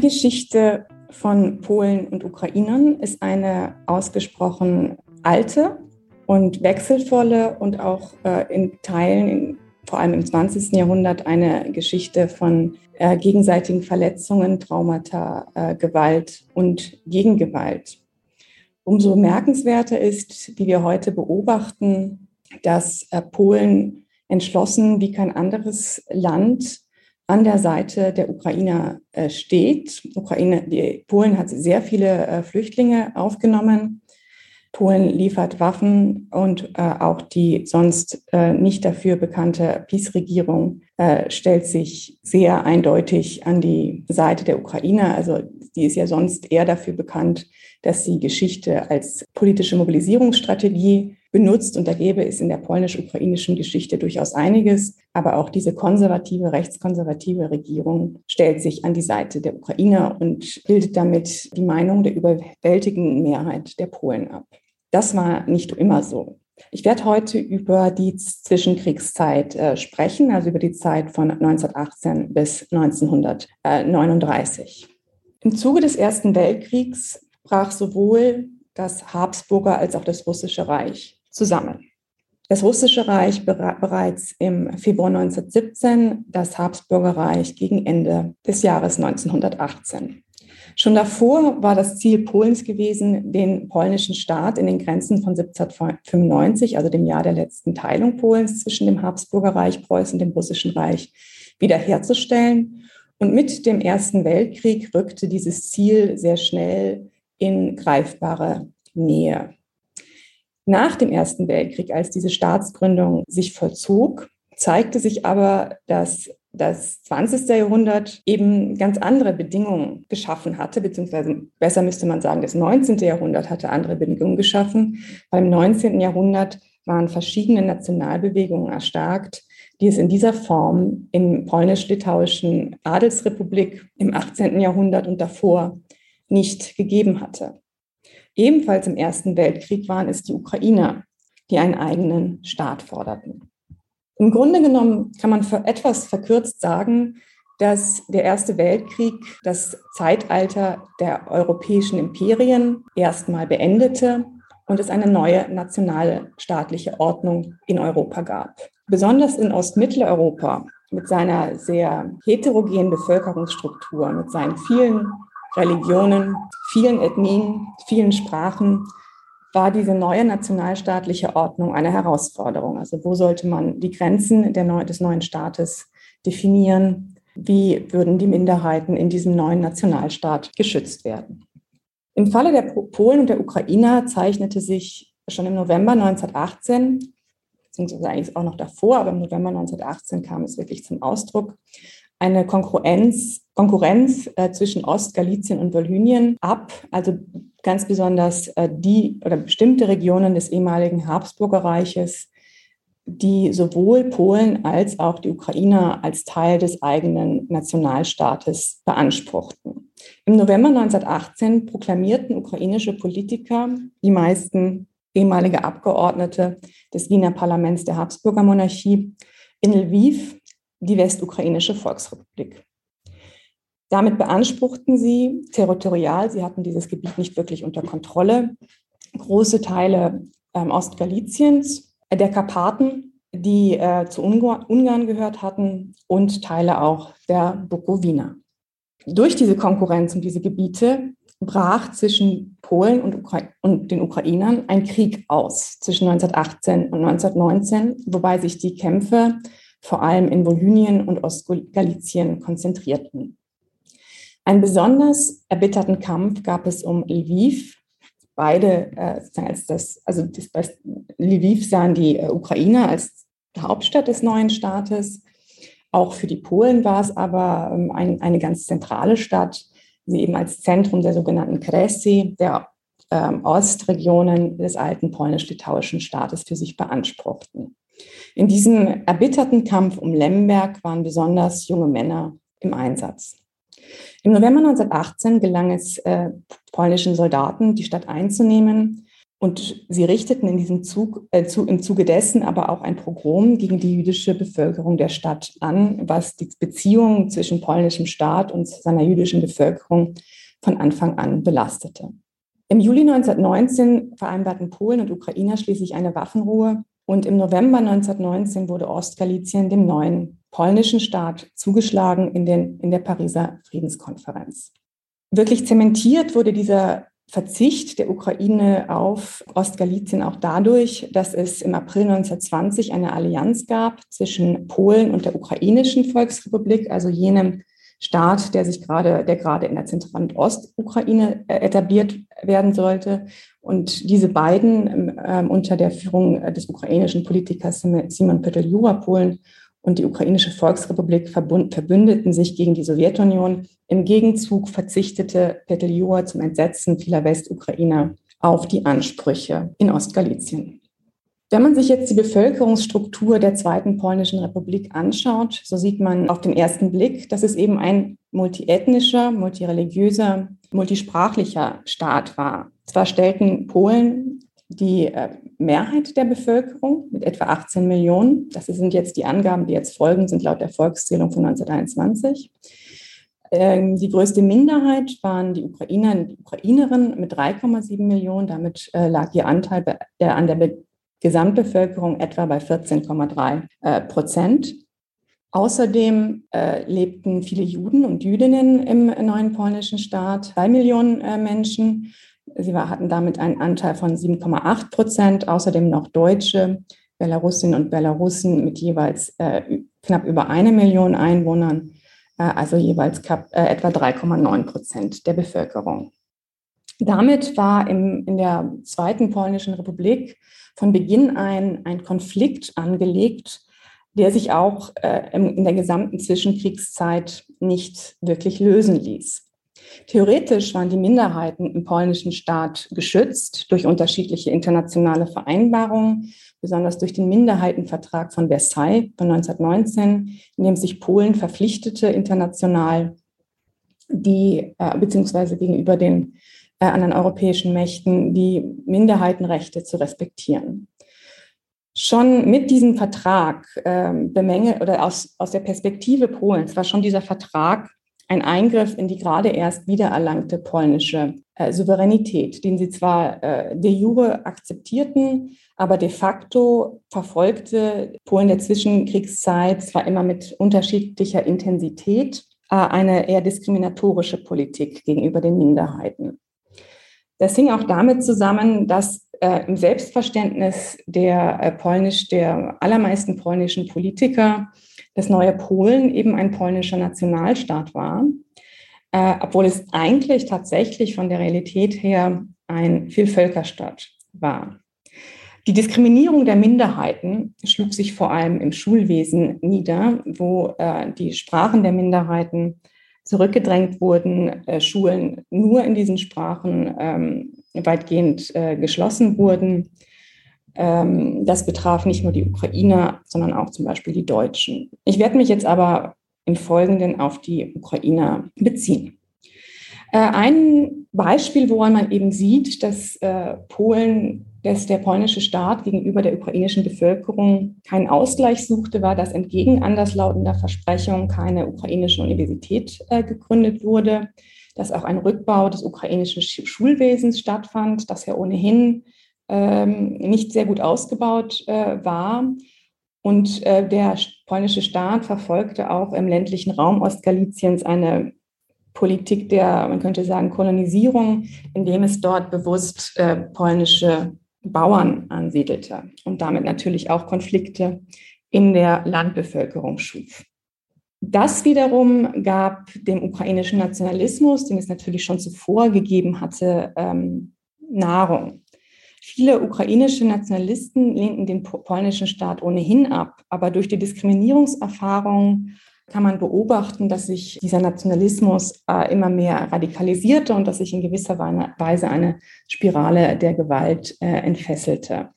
Die Geschichte von Polen und Ukrainern ist eine ausgesprochen alte und wechselvolle und auch äh, in Teilen, in, vor allem im 20. Jahrhundert, eine Geschichte von äh, gegenseitigen Verletzungen, Traumata, äh, Gewalt und Gegengewalt. Umso bemerkenswerter ist, wie wir heute beobachten, dass äh, Polen entschlossen wie kein anderes Land an der Seite der Ukrainer äh, steht. Ukraine, die, Polen hat sehr viele äh, Flüchtlinge aufgenommen. Polen liefert Waffen und äh, auch die sonst äh, nicht dafür bekannte Peace-Regierung äh, stellt sich sehr eindeutig an die Seite der Ukrainer. Also die ist ja sonst eher dafür bekannt, dass sie Geschichte als politische Mobilisierungsstrategie benutzt. Und da gäbe es in der polnisch-ukrainischen Geschichte durchaus einiges. Aber auch diese konservative, rechtskonservative Regierung stellt sich an die Seite der Ukrainer und bildet damit die Meinung der überwältigenden Mehrheit der Polen ab. Das war nicht immer so. Ich werde heute über die Zwischenkriegszeit äh, sprechen, also über die Zeit von 1918 bis 1939. Im Zuge des Ersten Weltkriegs brach sowohl das Habsburger als auch das Russische Reich zusammen. Das Russische Reich bereits im Februar 1917, das Habsburger Reich gegen Ende des Jahres 1918. Schon davor war das Ziel Polens gewesen, den polnischen Staat in den Grenzen von 1795, also dem Jahr der letzten Teilung Polens zwischen dem Habsburger Reich Preußen und dem Russischen Reich, wiederherzustellen. Und mit dem Ersten Weltkrieg rückte dieses Ziel sehr schnell in greifbare Nähe. Nach dem Ersten Weltkrieg, als diese Staatsgründung sich vollzog, zeigte sich aber, dass das 20. Jahrhundert eben ganz andere Bedingungen geschaffen hatte, beziehungsweise besser müsste man sagen, das 19. Jahrhundert hatte andere Bedingungen geschaffen. Beim 19. Jahrhundert waren verschiedene Nationalbewegungen erstarkt, die es in dieser Form im polnisch-litauischen Adelsrepublik im 18. Jahrhundert und davor nicht gegeben hatte. Ebenfalls im Ersten Weltkrieg waren es die Ukrainer, die einen eigenen Staat forderten. Im Grunde genommen kann man für etwas verkürzt sagen, dass der Erste Weltkrieg das Zeitalter der europäischen Imperien erstmal beendete und es eine neue nationale staatliche Ordnung in Europa gab. Besonders in Ostmitteleuropa mit seiner sehr heterogenen Bevölkerungsstruktur, mit seinen vielen Religionen, vielen Ethnien, vielen Sprachen, war diese neue nationalstaatliche Ordnung eine Herausforderung. Also wo sollte man die Grenzen Neu des neuen Staates definieren? Wie würden die Minderheiten in diesem neuen Nationalstaat geschützt werden? Im Falle der Polen und der Ukrainer zeichnete sich schon im November 1918, beziehungsweise eigentlich auch noch davor, aber im November 1918 kam es wirklich zum Ausdruck, eine Konkurrenz, Konkurrenz äh, zwischen Ostgalizien und Wolhynien ab. Also ganz besonders äh, die oder bestimmte Regionen des ehemaligen Habsburger Reiches, die sowohl Polen als auch die Ukrainer als Teil des eigenen Nationalstaates beanspruchten. Im November 1918 proklamierten ukrainische Politiker, die meisten ehemalige Abgeordnete des Wiener Parlaments der Habsburger Monarchie, in Lviv die Westukrainische Volksrepublik. Damit beanspruchten sie territorial, sie hatten dieses Gebiet nicht wirklich unter Kontrolle, große Teile ähm, Ostgaliziens, äh, der Karpaten, die äh, zu Ungarn, gehört hatten und Teile auch der Bukowina. Durch diese Konkurrenz um diese Gebiete brach zwischen Polen und, Ukra und, den Ukrainern ein Krieg aus zwischen 1918 und 1919, wobei sich die Kämpfe vor allem in Volynien und Ostgalizien konzentrierten. Einen besonders erbitterten Kampf gab es um Lviv. Beide, äh, als das, also das, Lviv sahen die äh, Ukrainer als Hauptstadt des neuen Staates. Auch für die Polen war es aber ähm, ein, eine ganz zentrale Stadt, sie eben als Zentrum der sogenannten Kresy, der ähm, Ostregionen des alten polnisch-litauischen Staates für sich beanspruchten. In diesem erbitterten Kampf um Lemberg waren besonders junge Männer im Einsatz. Im November 1918 gelang es äh, polnischen Soldaten, die Stadt einzunehmen. Und sie richteten in diesem Zug, äh, zu, im Zuge dessen aber auch ein Pogrom gegen die jüdische Bevölkerung der Stadt an, was die Beziehungen zwischen polnischem Staat und seiner jüdischen Bevölkerung von Anfang an belastete. Im Juli 1919 vereinbarten Polen und Ukrainer schließlich eine Waffenruhe und im November 1919 wurde Ostgalizien dem neuen polnischen Staat zugeschlagen in, den, in der Pariser Friedenskonferenz. Wirklich zementiert wurde dieser Verzicht der Ukraine auf Ostgalizien auch dadurch, dass es im April 1920 eine Allianz gab zwischen Polen und der ukrainischen Volksrepublik, also jenem Staat, der sich gerade, der gerade in der Zentral- und Ostukraine äh, etabliert werden sollte. Und diese beiden äh, unter der Führung des ukrainischen Politikers Simon Peteljura, Polen und die ukrainische Volksrepublik verbündeten sich gegen die Sowjetunion. Im Gegenzug verzichtete Peteljura zum Entsetzen vieler Westukrainer auf die Ansprüche in Ostgalizien. Wenn man sich jetzt die Bevölkerungsstruktur der Zweiten Polnischen Republik anschaut, so sieht man auf den ersten Blick, dass es eben ein multiethnischer, multireligiöser, multisprachlicher Staat war. Zwar stellten Polen die äh, Mehrheit der Bevölkerung mit etwa 18 Millionen. Das sind jetzt die Angaben, die jetzt folgen, sind laut der Volkszählung von 1921. Ähm, die größte Minderheit waren die Ukrainer und Ukrainerinnen mit 3,7 Millionen. Damit äh, lag ihr Anteil an der Gesamtbevölkerung etwa bei 14,3 äh, Prozent. Außerdem lebten viele Juden und Jüdinnen im neuen polnischen Staat, zwei Millionen Menschen. Sie hatten damit einen Anteil von 7,8 Prozent. Außerdem noch Deutsche, Belarusinnen und Belarusen mit jeweils äh, knapp über eine Million Einwohnern, äh, also jeweils knapp, äh, etwa 3,9 Prozent der Bevölkerung. Damit war im, in der Zweiten Polnischen Republik von Beginn ein, ein Konflikt angelegt, der sich auch äh, in der gesamten Zwischenkriegszeit nicht wirklich lösen ließ. Theoretisch waren die Minderheiten im polnischen Staat geschützt durch unterschiedliche internationale Vereinbarungen, besonders durch den Minderheitenvertrag von Versailles von 1919, in dem sich Polen verpflichtete, international die, äh, beziehungsweise gegenüber den äh, anderen europäischen Mächten, die Minderheitenrechte zu respektieren. Schon mit diesem Vertrag äh, bemängelt oder aus, aus der Perspektive Polens war schon dieser Vertrag ein Eingriff in die gerade erst wiedererlangte polnische äh, Souveränität, den sie zwar äh, de jure akzeptierten, aber de facto verfolgte Polen der Zwischenkriegszeit zwar immer mit unterschiedlicher Intensität äh, eine eher diskriminatorische Politik gegenüber den Minderheiten. Das hing auch damit zusammen, dass äh, im Selbstverständnis der äh, polnisch, der allermeisten polnischen Politiker das neue Polen eben ein polnischer Nationalstaat war, äh, obwohl es eigentlich tatsächlich von der Realität her ein Vielvölkerstaat war. Die Diskriminierung der Minderheiten schlug sich vor allem im Schulwesen nieder, wo äh, die Sprachen der Minderheiten zurückgedrängt wurden, äh, Schulen nur in diesen Sprachen ähm, weitgehend äh, geschlossen wurden ähm, das betraf nicht nur die Ukrainer, sondern auch zum Beispiel die Deutschen. Ich werde mich jetzt aber im Folgenden auf die Ukrainer beziehen. Äh, ein Beispiel, woran man eben sieht, dass äh, Polen, dass der polnische Staat gegenüber der ukrainischen Bevölkerung keinen Ausgleich suchte, war, dass entgegen anderslautender Versprechungen keine ukrainische Universität äh, gegründet wurde, dass auch ein Rückbau des ukrainischen Schulwesens stattfand, das ja ohnehin ähm, nicht sehr gut ausgebaut äh, war. Und äh, der polnische Staat verfolgte auch im ländlichen Raum Ostgaliziens eine Politik der, man könnte sagen, Kolonisierung, indem es dort bewusst äh, polnische Bauern ansiedelte und damit natürlich auch Konflikte in der Landbevölkerung schuf. Das wiederum gab dem ukrainischen Nationalismus, den es natürlich schon zuvor gegeben hatte, ähm, Nahrung. Viele ukrainische Nationalisten lehnten den polnischen Staat ohnehin ab, aber durch die Diskriminierungserfahrung kann man beobachten, dass sich dieser Nationalismus äh, immer mehr radikalisierte und dass sich in gewisser Weise eine Spirale der Gewalt äh, entfesselte.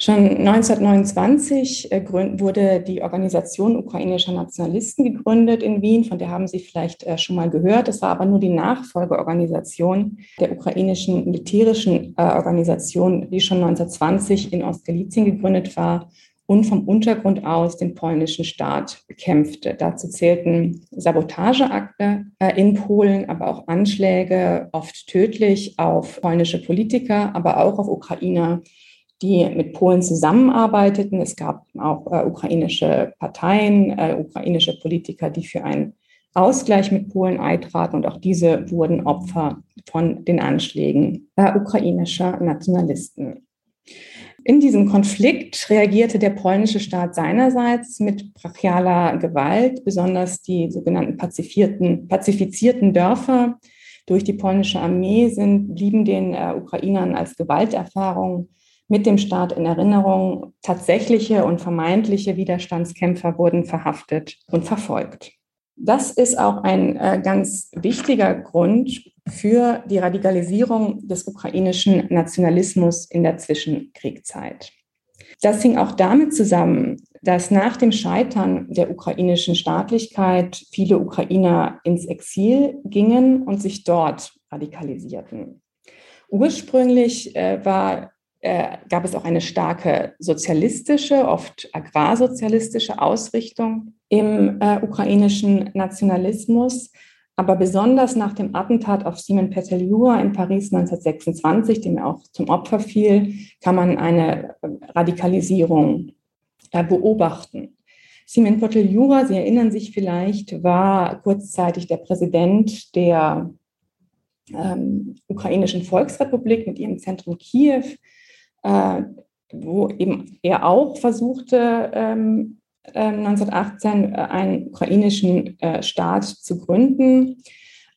Schon 1929 äh, wurde die Organisation ukrainischer Nationalisten gegründet in Wien, von der haben Sie vielleicht äh, schon mal gehört. Es war aber nur die Nachfolgeorganisation der ukrainischen militärischen äh, Organisation, die schon 1920 in Ostgalizien gegründet war und vom Untergrund aus den polnischen Staat bekämpfte. Dazu zählten Sabotageakte in Polen, aber auch Anschläge, oft tödlich, auf polnische Politiker, aber auch auf Ukrainer die mit Polen zusammenarbeiteten. Es gab auch äh, ukrainische Parteien, äh, ukrainische Politiker, die für einen Ausgleich mit Polen eintraten und auch diese wurden Opfer von den Anschlägen äh, ukrainischer Nationalisten. In diesem Konflikt reagierte der polnische Staat seinerseits mit brachialer Gewalt, besonders die sogenannten pazifizierten Dörfer durch die polnische Armee sind, blieben den äh, Ukrainern als Gewalterfahrung mit dem Staat in Erinnerung. Tatsächliche und vermeintliche Widerstandskämpfer wurden verhaftet und verfolgt. Das ist auch ein äh, ganz wichtiger Grund für die Radikalisierung des ukrainischen Nationalismus in der Zwischenkriegszeit. Das hing auch damit zusammen, dass nach dem Scheitern der ukrainischen Staatlichkeit viele Ukrainer ins Exil gingen und sich dort radikalisierten. Ursprünglich äh, war äh, gab es auch eine starke sozialistische, oft agrarsozialistische Ausrichtung im äh, ukrainischen Nationalismus. Aber besonders nach dem Attentat auf Simon Peteljura in Paris 1926, dem er auch zum Opfer fiel, kann man eine äh, Radikalisierung äh, beobachten. Simon Peteljura, Sie erinnern sich vielleicht, war kurzzeitig der Präsident der ähm, ukrainischen Volksrepublik mit ihrem Zentrum Kiew äh, wo eben er auch versuchte, ähm, äh, 1918 äh, einen ukrainischen äh, Staat zu gründen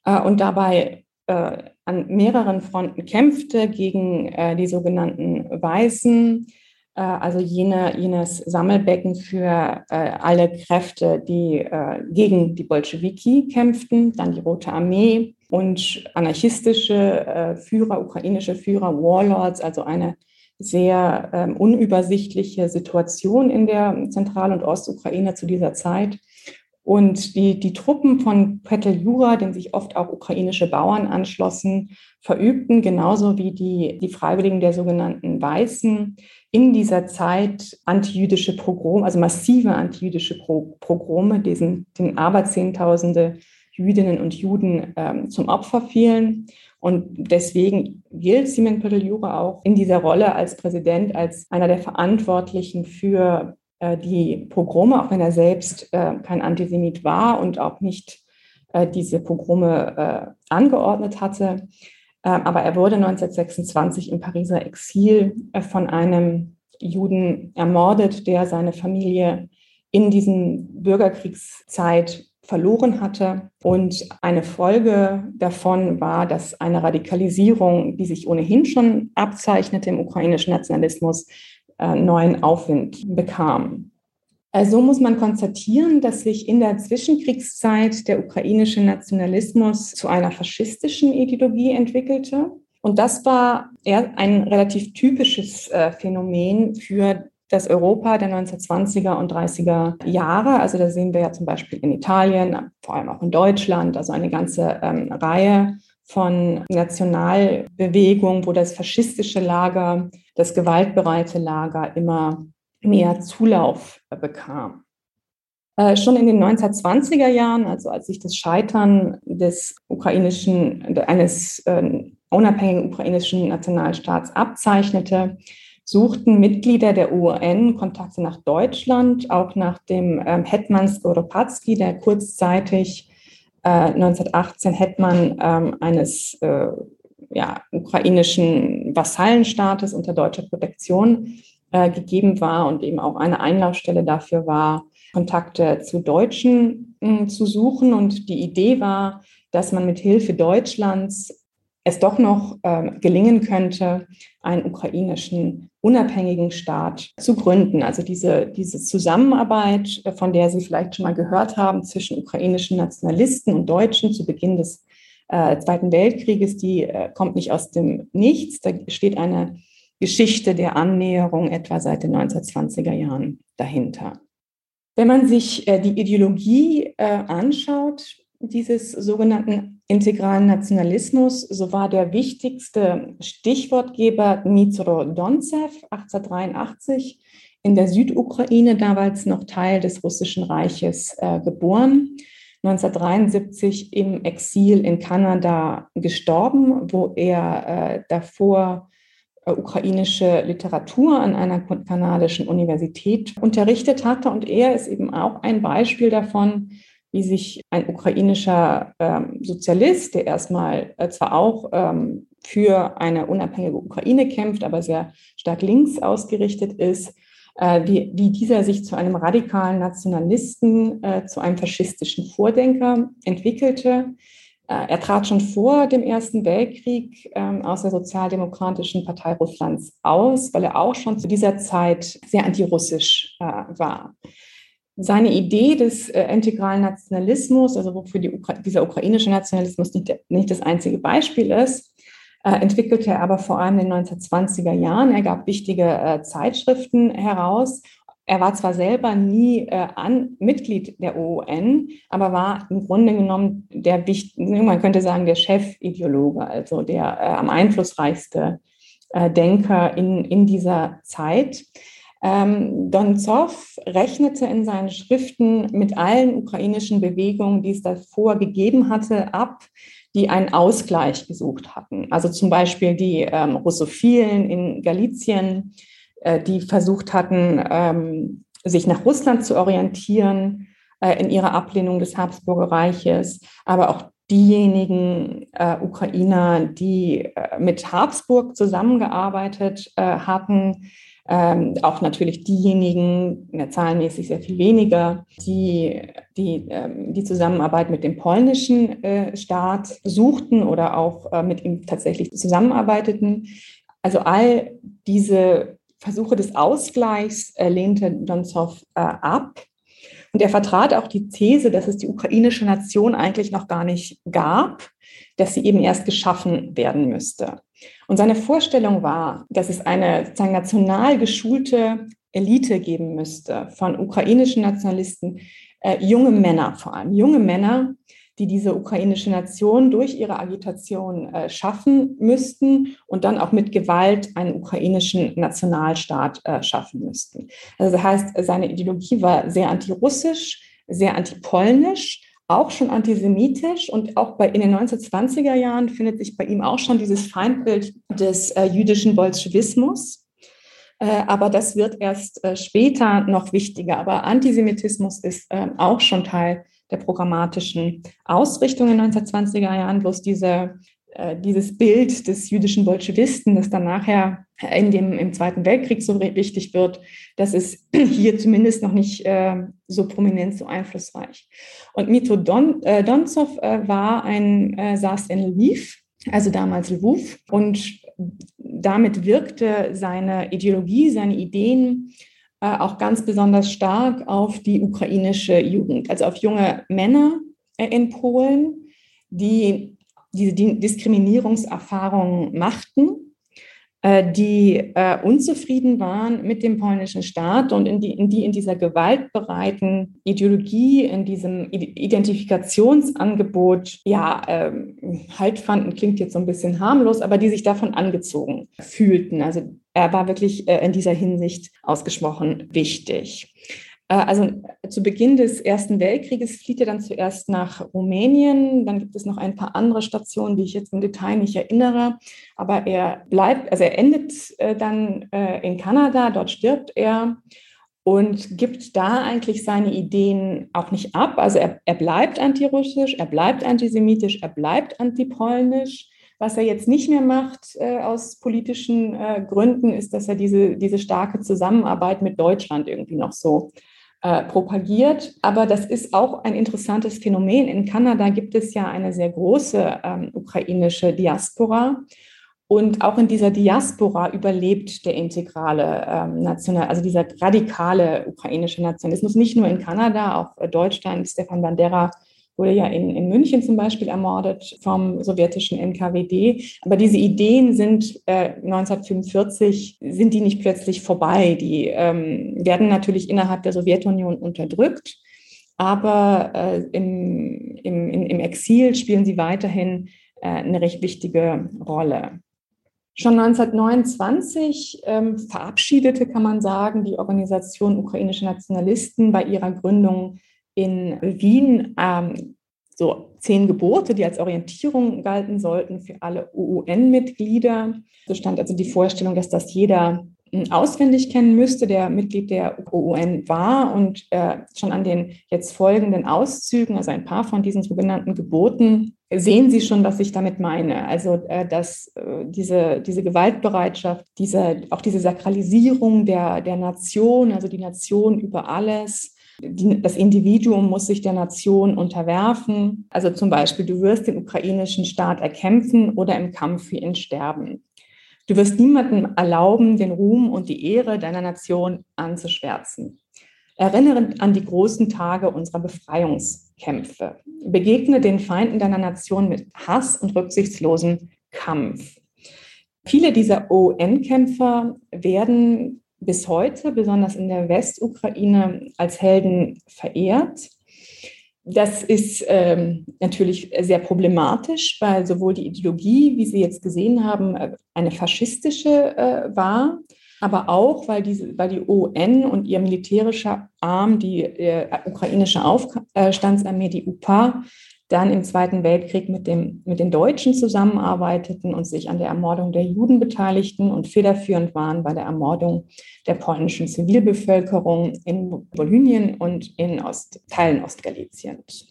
äh, und dabei äh, an mehreren Fronten kämpfte gegen die sogenannten Weißen, also jene, jenes Sammelbecken für alle Kräfte, die gegen die Bolschewiki kämpften, dann die Rote Armee und anarchistische Führer, ukrainische Führer, Warlords, also eine sehr ähm, unübersichtliche Situation in der Zentral- und Ostukraine zu dieser Zeit. Und die, die Truppen von Peteljura, denen sich oft auch ukrainische Bauern anschlossen, verübten genauso wie die, die Freiwilligen der sogenannten Weißen in dieser Zeit antijüdische Pogrome, also massive antijüdische Pogrome, diesen, den Aberzehntausende Jüdinnen und Juden ähm, zum Opfer fielen. Und deswegen gilt Simon Peteljura auch in dieser Rolle als Präsident als einer der Verantwortlichen für äh, die Pogrome, auch wenn er selbst äh, kein Antisemit war und auch nicht äh, diese Pogrome äh, angeordnet hatte. Ähm, aber er wurde 1926 im Pariser Exil äh, von einem Juden ermordet, der seine Familie in diesen Bürgerkriegszeit verloren hatte. Und eine Folge davon war, dass eine Radikalisierung, die sich ohnehin schon abzeichnete im ukrainischen Nationalismus, äh, neuen Aufwind bekam. Also muss man konstatieren, dass sich in der Zwischenkriegszeit der ukrainische Nationalismus zu einer faschistischen Ideologie entwickelte. Und das war eher ein relativ typisches äh, Phänomen für das Europa der 1920er und 30er Jahre. Also da sehen wir ja zum Beispiel in Italien, vor allem auch in Deutschland, also eine ganze ähm, Reihe von Nationalbewegungen, wo das faschistische Lager, das gewaltbereite Lager immer mehr Zulauf bekam. Äh, schon in den 1920er Jahren, also als sich das Scheitern des ukrainischen, eines äh, unabhängigen ukrainischen Nationalstaats abzeichnete, suchten Mitglieder der UN Kontakte nach Deutschland, auch nach dem ähm, Hetman Skoropadsky, der kurzzeitig äh, 1918 Hetman ähm, eines äh, ja, ukrainischen Vasallenstaates unter deutscher Protektion äh, gegeben war und eben auch eine Einlaufstelle dafür war, Kontakte zu Deutschen äh, zu suchen. Und die Idee war, dass man mit Hilfe Deutschlands es doch noch äh, gelingen könnte, einen ukrainischen unabhängigen Staat zu gründen. Also diese, diese Zusammenarbeit, äh, von der Sie vielleicht schon mal gehört haben, zwischen ukrainischen Nationalisten und Deutschen zu Beginn des äh, Zweiten Weltkrieges, die äh, kommt nicht aus dem Nichts. Da steht eine Geschichte der Annäherung etwa seit den 1920er Jahren dahinter. Wenn man sich äh, die Ideologie äh, anschaut, dieses sogenannten integralen Nationalismus, so war der wichtigste Stichwortgeber Dmitro Donzev 1883 in der Südukraine, damals noch Teil des Russischen Reiches, äh, geboren. 1973 im Exil in Kanada gestorben, wo er äh, davor äh, ukrainische Literatur an einer kanadischen Universität unterrichtet hatte. Und er ist eben auch ein Beispiel davon, wie sich ein ukrainischer ähm, Sozialist, der erstmal äh, zwar auch ähm, für eine unabhängige Ukraine kämpft, aber sehr stark links ausgerichtet ist, äh, wie, wie dieser sich zu einem radikalen Nationalisten, äh, zu einem faschistischen Vordenker entwickelte. Äh, er trat schon vor dem Ersten Weltkrieg ähm, aus der Sozialdemokratischen Partei Russlands aus, weil er auch schon zu dieser Zeit sehr antirussisch äh, war. Seine Idee des äh, integralen Nationalismus, also wofür die Ukra dieser ukrainische Nationalismus nicht, nicht das einzige Beispiel ist, äh, entwickelte er aber vor allem in den 1920er Jahren. Er gab wichtige äh, Zeitschriften heraus. Er war zwar selber nie äh, an, Mitglied der OUN, aber war im Grunde genommen der, man könnte sagen, der Chefideologe, also der äh, am einflussreichste äh, Denker in, in dieser Zeit. Ähm, Donzow rechnete in seinen Schriften mit allen ukrainischen Bewegungen, die es davor gegeben hatte, ab, die einen Ausgleich gesucht hatten. Also zum Beispiel die ähm, Russophilen in Galizien, äh, die versucht hatten, ähm, sich nach Russland zu orientieren äh, in ihrer Ablehnung des Habsburger Reiches, aber auch diejenigen äh, Ukrainer, die äh, mit Habsburg zusammengearbeitet äh, hatten, ähm, auch natürlich diejenigen, zahlenmäßig sehr viel weniger, die die, ähm, die Zusammenarbeit mit dem polnischen äh, Staat suchten oder auch äh, mit ihm tatsächlich zusammenarbeiteten. Also all diese Versuche des Ausgleichs äh, lehnte Donzow äh, ab. Und er vertrat auch die These, dass es die ukrainische Nation eigentlich noch gar nicht gab, dass sie eben erst geschaffen werden müsste. Und seine Vorstellung war, dass es eine sozusagen national geschulte Elite geben müsste von ukrainischen Nationalisten, äh, junge Männer vor allem, junge Männer, die diese ukrainische Nation durch ihre Agitation äh, schaffen müssten und dann auch mit Gewalt einen ukrainischen Nationalstaat äh, schaffen müssten. Also das heißt, seine Ideologie war sehr antirussisch, sehr antipolnisch auch schon antisemitisch und auch bei, in den 1920er Jahren findet sich bei ihm auch schon dieses Feindbild des äh, jüdischen Bolschewismus. Äh, aber das wird erst äh, später noch wichtiger. Aber Antisemitismus ist ähm, auch schon Teil der programmatischen Ausrichtung in den 1920er Jahren. Bloß diese äh, dieses Bild des jüdischen Bolschewisten, das dann nachher in dem, im Zweiten Weltkrieg so wichtig wird, das ist hier zumindest noch nicht äh, so prominent, so einflussreich. Und Mito Don, äh, Donzow äh, war ein, äh, saß in Lviv, also damals Lviv, und damit wirkte seine Ideologie, seine Ideen äh, auch ganz besonders stark auf die ukrainische Jugend, also auf junge Männer in Polen, die diese Diskriminierungserfahrungen machten, äh, die äh, unzufrieden waren mit dem polnischen Staat und in die, in die in dieser gewaltbereiten Ideologie, in diesem Identifikationsangebot, ja, ähm, halt fanden, klingt jetzt so ein bisschen harmlos, aber die sich davon angezogen fühlten. Also er war wirklich äh, in dieser Hinsicht ausgesprochen wichtig. Äh, also zu Beginn des Ersten Weltkrieges flieht er dann zuerst nach Rumänien. Dann gibt es noch ein paar andere Stationen, die ich jetzt im Detail nicht erinnere. Aber er bleibt, also er endet äh, dann äh, in Kanada, dort stirbt er und gibt da eigentlich seine Ideen auch nicht ab. Also er, er bleibt antirussisch, er bleibt antisemitisch, er bleibt antipolnisch. Was er jetzt nicht mehr macht äh, aus politischen äh, Gründen, ist, dass er diese, diese starke Zusammenarbeit mit Deutschland irgendwie noch so äh, propagiert. Aber das ist auch ein interessantes Phänomen. In Kanada gibt es ja eine sehr große ähm, ukrainische Diaspora. Und auch in dieser Diaspora überlebt der integrale ähm, National, also dieser radikale ukrainische Nationalismus, nicht nur in Kanada, auch äh, Deutschland, Stefan Bandera wurde ja in, in München zum Beispiel ermordet vom sowjetischen NKWD. Aber diese Ideen sind äh, 1945, sind die nicht plötzlich vorbei. Die ähm, werden natürlich innerhalb der Sowjetunion unterdrückt, aber äh, im, im, im Exil spielen sie weiterhin äh, eine recht wichtige Rolle. Schon 1929 ähm, verabschiedete, kann man sagen, die Organisation Ukrainische Nationalisten bei ihrer Gründung in Wien ähm, so zehn Gebote, die als Orientierung galten sollten für alle UN-Mitglieder. So stand also die Vorstellung, dass das jeder hm, auswendig kennen müsste, der Mitglied der UN war. Und äh, schon an den jetzt folgenden Auszügen, also ein paar von diesen sogenannten Geboten, sehen Sie schon, was ich damit meine. Also, äh, dass äh, diese, diese Gewaltbereitschaft, diese, auch diese Sakralisierung der, der Nation, also die Nation über alles, die, das Individuum muss sich der Nation unterwerfen. Also zum Beispiel, du wirst den ukrainischen Staat erkämpfen oder im Kampf für ihn sterben. Du wirst niemandem erlauben, den Ruhm und die Ehre deiner Nation anzuschwärzen. Erinnere an die großen Tage unserer Befreiungskämpfe. Begegne den Feinden deiner Nation mit Hass und rücksichtslosem Kampf. Viele dieser UN-Kämpfer werden bis heute, besonders in der Westukraine, als Helden verehrt. Das ist ähm, natürlich sehr problematisch, weil sowohl die Ideologie, wie Sie jetzt gesehen haben, äh, eine faschistische äh, war, aber auch, weil, diese, weil die UN und ihr militärischer Arm, die äh, ukrainische Aufstandsarmee, die UPA, dann im Zweiten Weltkrieg mit, dem, mit den Deutschen zusammenarbeiteten und sich an der Ermordung der Juden beteiligten und federführend waren bei der Ermordung der polnischen Zivilbevölkerung in Bolynien und in Ost, Teilen Ostgaliciens.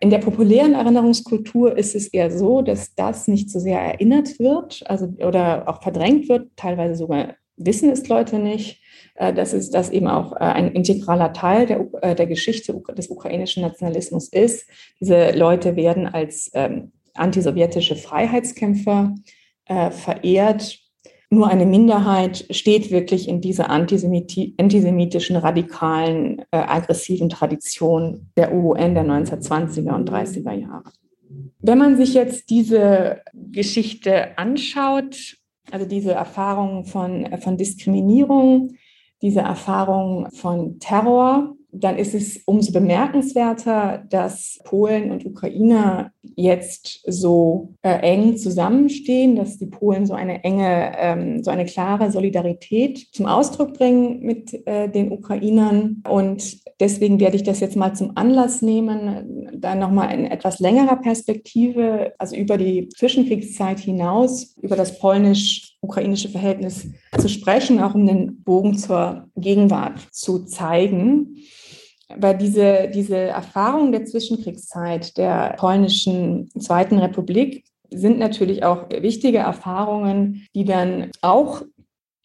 In der populären Erinnerungskultur ist es eher so, dass das nicht so sehr erinnert wird also, oder auch verdrängt wird, teilweise sogar wissen es Leute nicht. Äh, dass es das eben auch äh, ein integraler Teil der, äh, der Geschichte des ukrainischen Nationalismus ist. Diese Leute werden als ähm, antisowjetische Freiheitskämpfer äh, verehrt. Nur eine Minderheit steht wirklich in dieser antisemitischen, radikalen, äh, aggressiven Tradition der UN der 1920er und 30er Jahre. Wenn man sich jetzt diese Geschichte anschaut, also diese Erfahrungen von, von Diskriminierung, diese Erfahrung von Terror, dann ist es umso bemerkenswerter, dass Polen und Ukraine jetzt so äh, eng zusammenstehen, dass die Polen so eine enge, ähm, so eine klare Solidarität zum Ausdruck bringen mit äh, den Ukrainern. Und deswegen werde ich das jetzt mal zum Anlass nehmen, da nochmal in etwas längerer Perspektive, also über die Zwischenkriegszeit hinaus, über das polnisch-ukrainische Verhältnis zu sprechen, auch um den Bogen zur Gegenwart zu zeigen weil diese, diese Erfahrung der Zwischenkriegszeit der polnischen Zweiten Republik sind natürlich auch wichtige Erfahrungen, die dann auch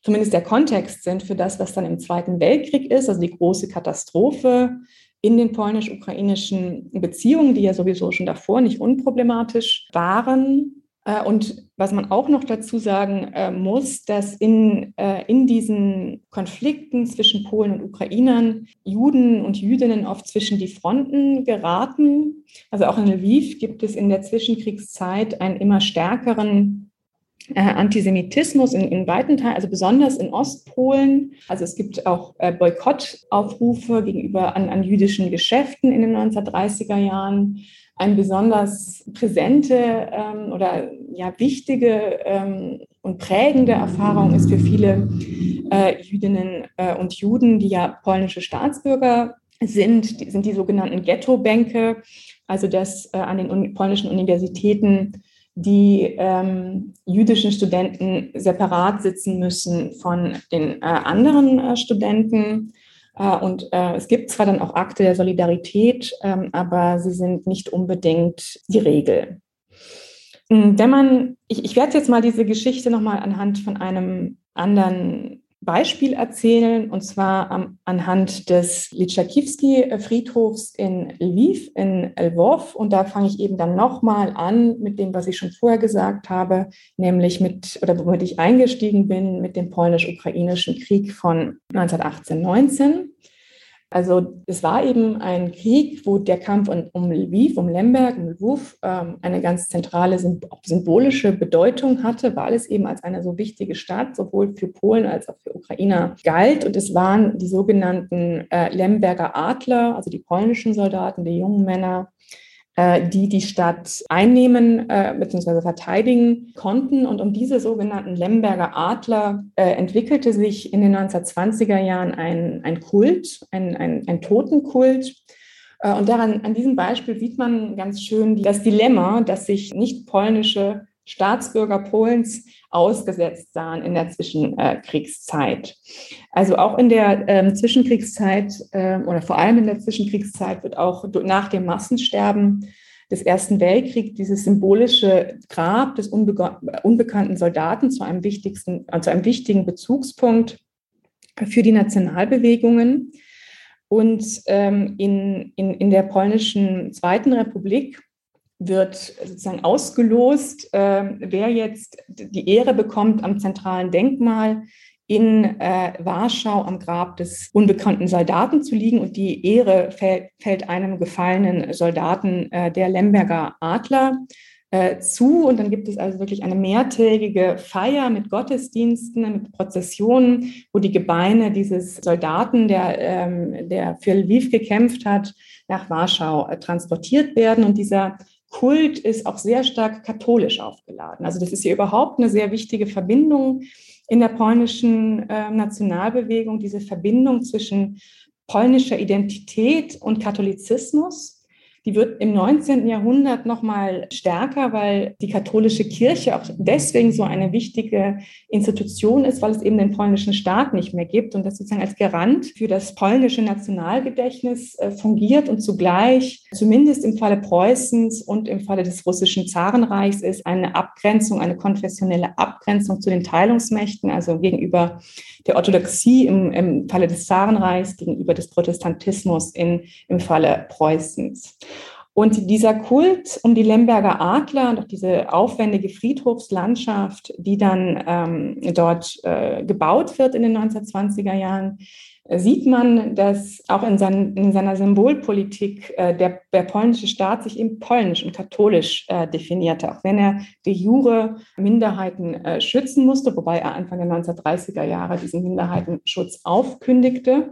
zumindest der Kontext sind für das, was dann im Zweiten Weltkrieg ist, also die große Katastrophe in den polnisch-ukrainischen Beziehungen, die ja sowieso schon davor nicht unproblematisch waren. Äh, und was man auch noch dazu sagen äh, muss, dass in, äh, in diesen Konflikten zwischen Polen und Ukrainern Juden und Jüdinnen oft zwischen die Fronten geraten. Also auch in Lviv gibt es in der Zwischenkriegszeit einen immer stärkeren äh, Antisemitismus in, in weiten Teilen, also besonders in Ostpolen. Also es gibt auch äh, Boykottaufrufe gegenüber an, an jüdischen Geschäften in den 1930er Jahren eine besonders präsente ähm, oder ja wichtige ähm, und prägende Erfahrung ist für viele äh, Jüdinnen äh, und Juden, die ja polnische Staatsbürger sind, die, sind die sogenannten Ghettobänke, also dass äh, an den polnischen Universitäten die ähm, jüdischen Studenten separat sitzen müssen von den äh, anderen äh, Studenten äh, und äh, es gibt zwar dann auch Akte der Solidarität, ähm, aber sie sind nicht unbedingt die Regel. Hm, wenn man, ich, ich werde jetzt mal diese Geschichte nochmal anhand von einem anderen Beispiel erzählen, und zwar am, anhand des Litschakivski-Friedhofs in Lviv, in Lvov. Und da fange ich eben dann nochmal an mit dem, was ich schon vorher gesagt habe, nämlich mit, oder womit ich eingestiegen bin, mit dem polnisch-ukrainischen Krieg von 1918-19. Also es war eben ein Krieg, wo der Kampf um Lviv, um Lemberg, um Lwów ähm, eine ganz zentrale symbolische Bedeutung hatte, weil es eben als eine so wichtige Stadt sowohl für Polen als auch für Ukrainer galt. Und es waren die sogenannten äh, Lemberger Adler, also die polnischen Soldaten, die jungen Männer, die die Stadt einnehmen äh, bzw. verteidigen konnten. Und um diese sogenannten Lemberger Adler äh, entwickelte sich in den 1920er Jahren ein, ein Kult, ein, ein, ein Totenkult. Äh, und daran, an diesem Beispiel sieht man ganz schön das Dilemma, dass sich nicht polnische Staatsbürger Polens ausgesetzt sahen in der Zwischenkriegszeit. Also auch in der ähm, Zwischenkriegszeit äh, oder vor allem in der Zwischenkriegszeit wird auch nach dem Massensterben des Ersten Weltkriegs dieses symbolische Grab des unbe unbekannten Soldaten zu einem, wichtigsten, äh, zu einem wichtigen Bezugspunkt für die Nationalbewegungen. Und ähm, in, in, in der polnischen Zweiten Republik wird sozusagen ausgelost, äh, wer jetzt die Ehre bekommt, am zentralen Denkmal in äh, Warschau am Grab des unbekannten Soldaten zu liegen. Und die Ehre fällt, fällt einem gefallenen Soldaten äh, der Lemberger Adler äh, zu. Und dann gibt es also wirklich eine mehrtägige Feier mit Gottesdiensten, mit Prozessionen, wo die Gebeine dieses Soldaten, der, ähm, der für Lviv gekämpft hat, nach Warschau äh, transportiert werden. Und dieser Kult ist auch sehr stark katholisch aufgeladen. Also das ist hier überhaupt eine sehr wichtige Verbindung in der polnischen äh, Nationalbewegung, diese Verbindung zwischen polnischer Identität und Katholizismus die wird im 19. Jahrhundert noch mal stärker, weil die katholische Kirche auch deswegen so eine wichtige Institution ist, weil es eben den polnischen Staat nicht mehr gibt und das sozusagen als Garant für das polnische Nationalgedächtnis äh, fungiert und zugleich zumindest im Falle Preußens und im Falle des russischen Zarenreichs ist eine Abgrenzung, eine konfessionelle Abgrenzung zu den Teilungsmächten, also gegenüber der Orthodoxie im, im Falle des Zarenreichs, gegenüber des Protestantismus in, im Falle Preußens. Und dieser Kult um die Lemberger Adler und auch diese aufwendige Friedhofslandschaft, die dann ähm, dort äh, gebaut wird in den 1920er Jahren, äh, sieht man, dass auch in, sein, in seiner Symbolpolitik äh, der, der, polnische Staat sich eben polnisch und katholisch äh, definierte, auch wenn er de jure Minderheiten äh, schützen musste, wobei er Anfang der 1930er Jahre diesen Minderheitenschutz aufkündigte.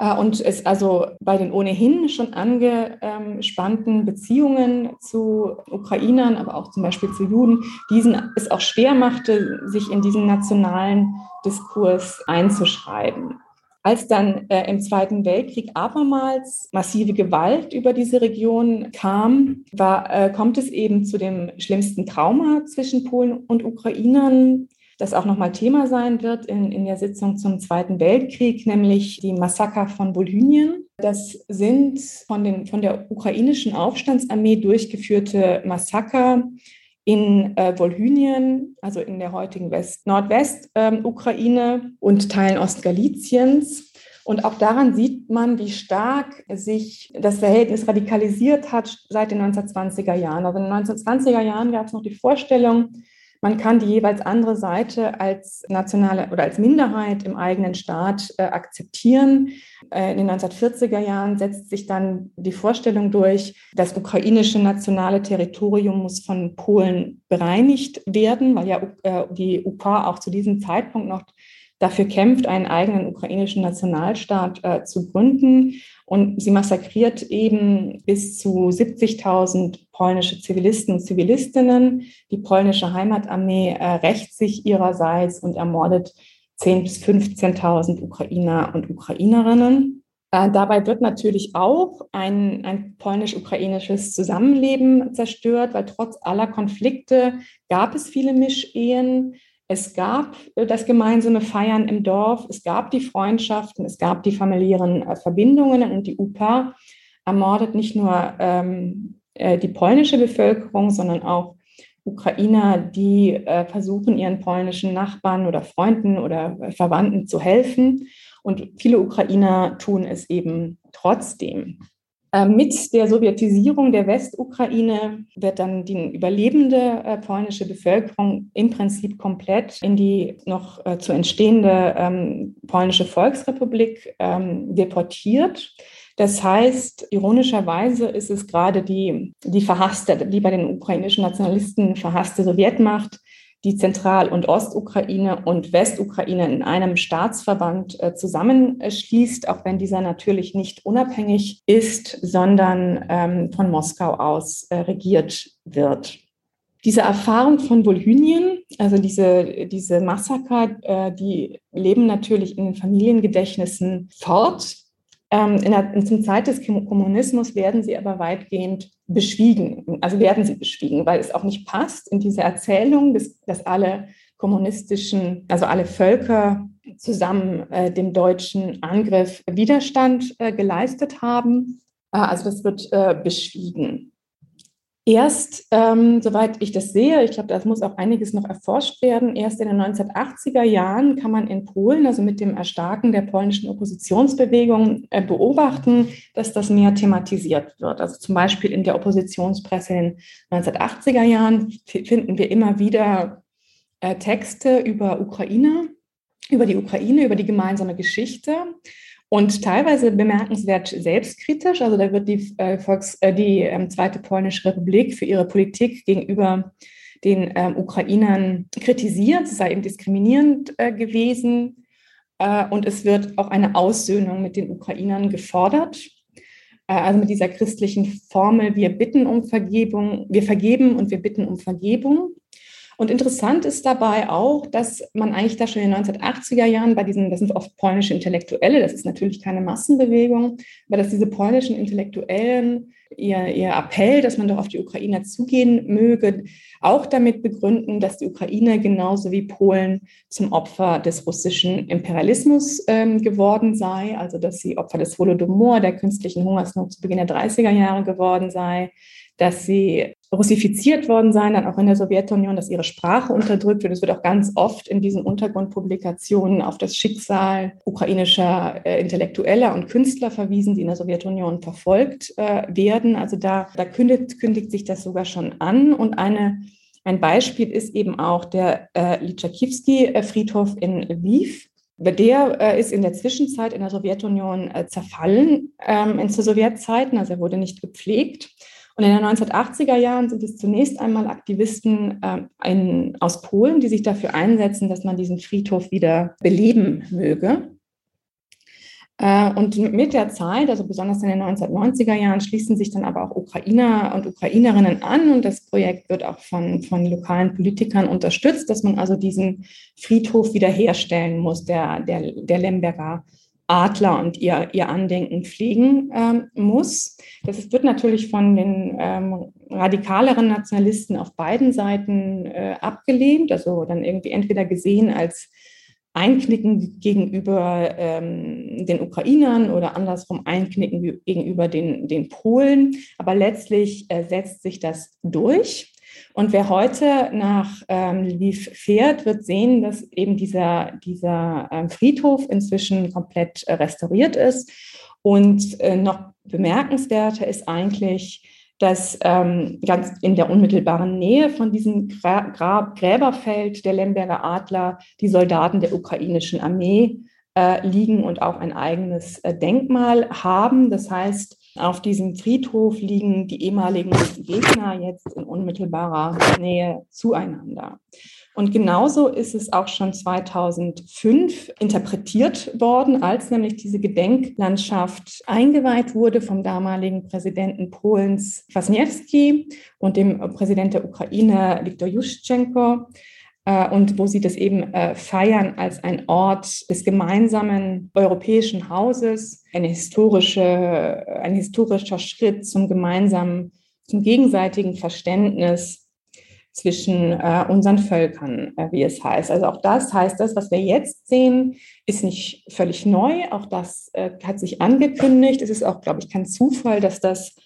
Äh, und es also bei den ohnehin schon angespannten Beziehungen zu Ukrainern, aber auch zum Beispiel zu Juden, diesen es auch schwer machte, sich in diesen nationalen Diskurs einzuschreiben. Als dann äh, im Zweiten Weltkrieg abermals massive Gewalt über diese Region kam, war, äh, kommt es eben zu dem schlimmsten Trauma zwischen Polen und Ukrainern das auch nochmal Thema sein wird in, in der Sitzung zum Zweiten Weltkrieg, nämlich die Massaker von Volhynien. Das sind von, den, von der ukrainischen Aufstandsarmee durchgeführte Massaker in äh, Volhynien, also in der heutigen West Nordwest-Ukraine ähm, und Teilen Ostgaliziens. Und auch daran sieht man, wie stark sich das Verhältnis radikalisiert hat seit den 1920er Jahren. Also in den 1920er Jahren gab es noch die Vorstellung, man kann die jeweils andere Seite als nationale oder als Minderheit im eigenen Staat äh, akzeptieren. Äh, in den 1940er Jahren setzt sich dann die Vorstellung durch, das ukrainische nationale Territorium muss von Polen bereinigt werden, weil ja äh, die UPA auch zu diesem Zeitpunkt noch dafür kämpft, einen eigenen ukrainischen Nationalstaat äh, zu gründen. Und sie massakriert eben bis zu 70.000 polnische Zivilisten und Zivilistinnen. Die polnische Heimatarmee rächt sich ihrerseits und ermordet 10.000 bis 15.000 Ukrainer und Ukrainerinnen. Äh, dabei wird natürlich auch ein, ein polnisch-ukrainisches Zusammenleben zerstört, weil trotz aller Konflikte gab es viele Mischehen. Es gab äh, das gemeinsame Feiern im Dorf, es gab die Freundschaften, es gab die familiären äh, Verbindungen und die UPA ermordet nicht nur ähm, äh, die polnische Bevölkerung, sondern auch Ukrainer, die äh, versuchen, ihren polnischen Nachbarn oder Freunden oder Verwandten zu helfen. Und viele Ukrainer tun es eben trotzdem. Äh, mit der Sowjetisierung der Westukraine wird dann die überlebende äh, polnische Bevölkerung im Prinzip komplett in die noch äh, zu entstehende ähm, polnische Volksrepublik ähm, deportiert. Das heißt, ironischerweise ist es gerade die, die verhasste, die bei den ukrainischen Nationalisten verhasste Sowjetmacht, die Zentral- und Ostukraine und Westukraine in einem Staatsverband äh, zusammenschließt, auch wenn dieser natürlich nicht unabhängig ist, sondern ähm, von Moskau aus äh, regiert wird. Diese Erfahrung von Volhynien, also diese, diese Massaker, äh, die leben natürlich in den Familiengedächtnissen fort. Ähm, in der, in, Zeit des Kommunismus werden sie aber weitgehend beschwiegen. Also werden sie beschwiegen, weil es auch nicht passt in diese Erzählung, dass, dass alle kommunistischen, also alle Völker zusammen äh, dem deutschen Angriff Widerstand äh, geleistet haben. Äh, also das wird äh, beschwiegen. Erst, ähm, soweit ich das sehe, ich glaube, da muss auch einiges noch erforscht werden, erst in den 1980er Jahren kann man in Polen, also mit dem Erstarken der polnischen Oppositionsbewegung, äh, beobachten, dass das mehr thematisiert wird. Also zum Beispiel in der Oppositionspresse in den 1980er Jahren finden wir immer wieder äh, Texte über Ukraine, über die Ukraine, über die gemeinsame Geschichte und teilweise bemerkenswert selbstkritisch. Also da wird die, äh, Volks-, äh, die ähm, Zweite Polnische Republik für ihre Politik gegenüber den ähm, Ukrainern kritisiert. Es sei eben diskriminierend äh, gewesen. Äh, und es wird auch eine Aussöhnung mit den Ukrainern gefordert. Äh, also mit dieser christlichen Formel, wir bitten um Vergebung, wir vergeben und wir bitten um Vergebung. Und interessant ist dabei auch, dass man eigentlich da schon in den 1980er Jahren bei diesen, das sind oft polnische Intellektuelle, das ist natürlich keine Massenbewegung, aber dass diese polnischen Intellektuellen ihr, ihr Appell, dass man doch auf die Ukraine zugehen möge, auch damit begründen, dass die Ukraine genauso wie Polen zum Opfer des russischen Imperialismus ähm, geworden sei, also dass sie Opfer des Holodomor, der künstlichen Hungersnot zu Beginn der 30er Jahre geworden sei, dass sie russifiziert worden sein, dann auch in der Sowjetunion, dass ihre Sprache unterdrückt wird. Es wird auch ganz oft in diesen Untergrundpublikationen auf das Schicksal ukrainischer äh, Intellektueller und Künstler verwiesen, die in der Sowjetunion verfolgt äh, werden. Also da, da kündigt, kündigt sich das sogar schon an. Und eine, ein Beispiel ist eben auch der äh, Litschakivsky-Friedhof in Lviv. Der äh, ist in der Zwischenzeit in der Sowjetunion äh, zerfallen, ähm, in zu Sowjetzeiten, also er wurde nicht gepflegt. Und in den 1980er Jahren sind es zunächst einmal Aktivisten äh, in, aus Polen, die sich dafür einsetzen, dass man diesen Friedhof wieder beleben möge. Äh, und mit der Zeit, also besonders in den 1990er Jahren, schließen sich dann aber auch Ukrainer und Ukrainerinnen an und das Projekt wird auch von, von lokalen Politikern unterstützt, dass man also diesen Friedhof wiederherstellen muss, der, der, der Lemberger Adler und ihr, ihr Andenken pflegen ähm, muss. Das wird natürlich von den ähm, radikaleren Nationalisten auf beiden Seiten äh, abgelehnt, also dann irgendwie entweder gesehen als Einknicken gegenüber ähm, den Ukrainern oder andersrum Einknicken gegenüber den, den Polen. Aber letztlich äh, setzt sich das durch. Und wer heute nach ähm, Lviv fährt, wird sehen, dass eben dieser, dieser ähm, Friedhof inzwischen komplett äh, restauriert ist. Und äh, noch bemerkenswerter ist eigentlich, dass ähm, ganz in der unmittelbaren Nähe von diesem Gra Gra Gräberfeld der Lemberger Adler die Soldaten der ukrainischen Armee äh, liegen und auch ein eigenes äh, Denkmal haben. Das heißt, auf diesem Friedhof liegen die ehemaligen Gegner jetzt in unmittelbarer Nähe zueinander. Und genauso ist es auch schon 2005 interpretiert worden, als nämlich diese Gedenklandschaft eingeweiht wurde vom damaligen Präsidenten Polens Kwasniewski und dem Präsident der Ukraine Viktor Juschenko. Äh, und wo sie das eben äh, feiern als ein Ort des gemeinsamen europäischen Hauses, eine historische, ein historischer Schritt zum gemeinsamen, zum gegenseitigen Verständnis zwischen äh, unseren Völkern, wie es heißt. Also auch das heißt, das, was wir jetzt sehen, ist nicht völlig neu. Auch das hat sich angekündigt. Es ist auch, glaube ich, kein Zufall, dass das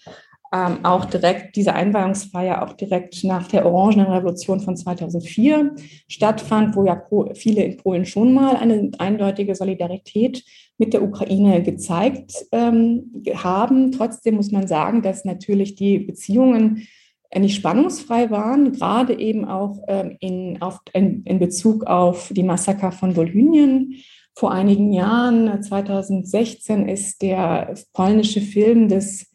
ähm, auch direkt diese Einweihungsfeier auch direkt nach der Orangenen Revolution von 2004 stattfand, wo ja viele in Polen schon mal eine eindeutige Solidarität mit der Ukraine gezeigt ähm, haben. Trotzdem muss man sagen, dass natürlich die Beziehungen nicht spannungsfrei waren, gerade eben auch ähm, in, auf, in, in Bezug auf die Massaker von Wolhynien. Vor einigen Jahren, 2016, ist der polnische Film des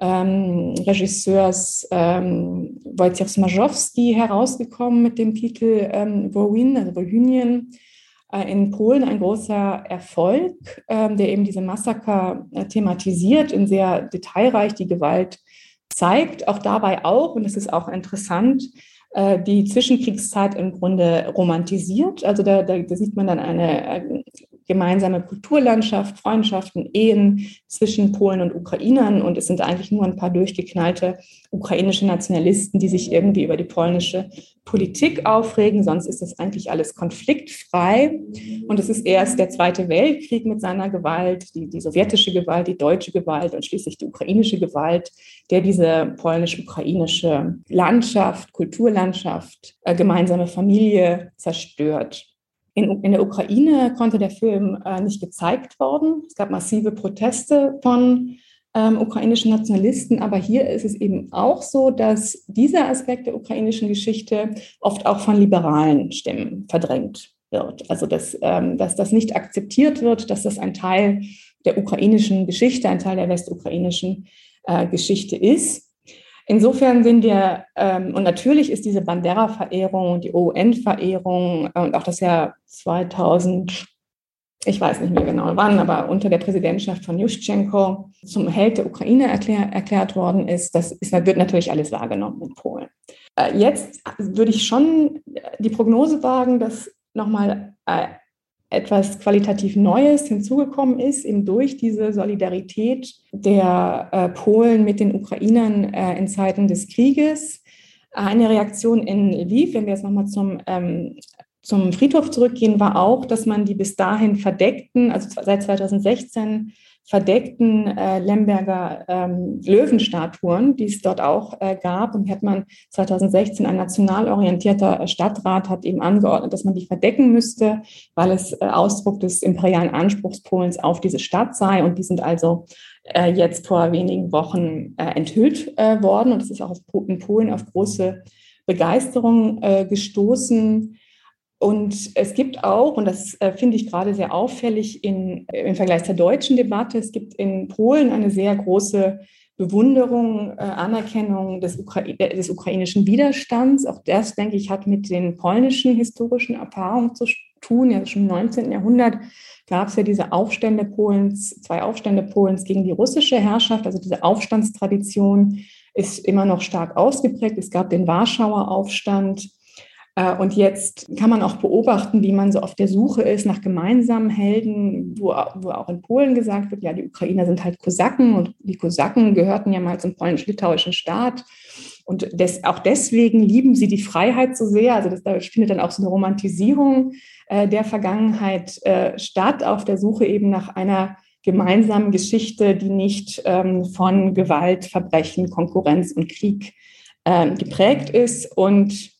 ähm, Regisseurs ähm, Wojciech Smarzowski herausgekommen mit dem Titel ähm, Wołyn, also Wolhynien. Äh, in Polen ein großer Erfolg, ähm, der eben diese Massaker äh, thematisiert, in sehr detailreich die Gewalt zeigt, auch dabei auch, und das ist auch interessant, äh, die Zwischenkriegszeit im Grunde romantisiert. Also da, da, da sieht man dann eine gemeinsame Kulturlandschaft, Freundschaften, Ehen zwischen Polen und Ukrainern. Und es sind eigentlich nur ein paar durchgeknallte ukrainische Nationalisten, die sich irgendwie über die polnische Politik aufregen. Sonst ist das eigentlich alles konfliktfrei. Und es ist erst der Zweite Weltkrieg mit seiner Gewalt, die, die sowjetische Gewalt, die deutsche Gewalt und schließlich die ukrainische Gewalt, der diese polnisch-ukrainische Landschaft, Kulturlandschaft, äh, gemeinsame Familie zerstört. In, in der Ukraine konnte der Film äh, nicht gezeigt worden. Es gab massive Proteste von ähm, ukrainischen Nationalisten. Aber hier ist es eben auch so, dass dieser Aspekt der ukrainischen Geschichte oft auch von liberalen Stimmen verdrängt wird. Also dass, ähm, dass das nicht akzeptiert wird, dass das ein Teil der ukrainischen Geschichte, ein Teil der westukrainischen äh, Geschichte ist. Insofern sind wir, ähm, und natürlich ist diese Bandera-Verehrung und die OUN-Verehrung äh, und auch das Jahr 2000, ich weiß nicht mehr genau wann, aber unter der Präsidentschaft von Juschenko zum Held der Ukraine erklär, erklärt worden ist, das ist, wird natürlich alles wahrgenommen in Polen. Äh, jetzt würde ich schon die Prognose wagen, dass nochmal äh, etwas qualitativ Neues hinzugekommen ist, eben durch diese Solidarität der äh, Polen mit den Ukrainern äh, in Zeiten des Krieges. Eine Reaktion in Lviv, wenn wir jetzt nochmal zum, ähm, zum Friedhof zurückgehen, war auch, dass man die bis dahin verdeckten, also seit 2016 verdeckten äh, Lemberger ähm, Löwenstatuen, die es dort auch äh, gab. Und hat man 2016 ein national orientierter Stadtrat hat eben angeordnet, dass man die verdecken müsste, weil es äh, Ausdruck des imperialen Anspruchs Polens auf diese Stadt sei. Und die sind also äh, jetzt vor wenigen Wochen äh, enthüllt äh, worden. Und es ist auch in Polen auf große Begeisterung äh, gestoßen. Und es gibt auch, und das äh, finde ich gerade sehr auffällig in, im Vergleich zur deutschen Debatte, es gibt in Polen eine sehr große Bewunderung, äh, Anerkennung des, Ukra des, ukrainischen Widerstands. Auch das, denke ich, hat mit den polnischen historischen Erfahrungen zu tun. Ja, schon im 19. Jahrhundert gab es ja diese Aufstände Polens, zwei Aufstände Polens gegen die russische Herrschaft. Also diese Aufstandstradition ist immer noch stark ausgeprägt. Es gab den Warschauer Aufstand und jetzt kann man auch beobachten, wie man so auf der Suche ist nach gemeinsamen Helden, wo, wo auch in Polen gesagt wird, ja, die Ukrainer sind halt Kosaken und die Kosaken gehörten ja mal zum polnisch-litauischen Staat. Und des, auch deswegen lieben sie die Freiheit so sehr. Also das, da findet dann auch so eine Romantisierung äh, der Vergangenheit äh, statt, auf der Suche eben nach einer gemeinsamen Geschichte, die nicht ähm, von Gewalt, Verbrechen, Konkurrenz und Krieg äh, geprägt ist. Und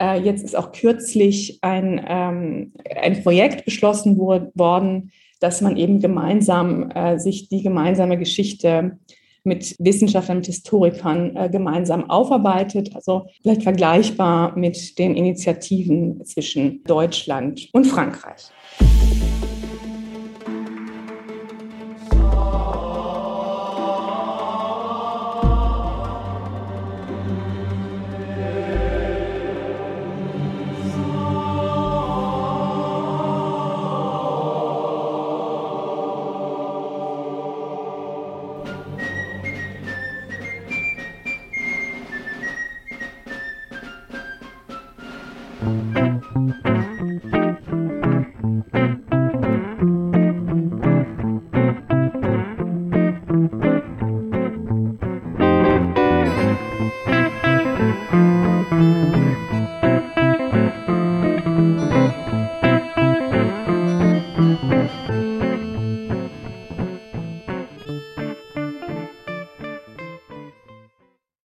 äh, jetzt ist auch kürzlich ein, ähm, ein Projekt beschlossen worden, dass man eben gemeinsam äh, sich die gemeinsame Geschichte mit Wissenschaftlern, mit Historikern äh, gemeinsam aufarbeitet. Also vielleicht vergleichbar mit den Initiativen zwischen Deutschland und Frankreich.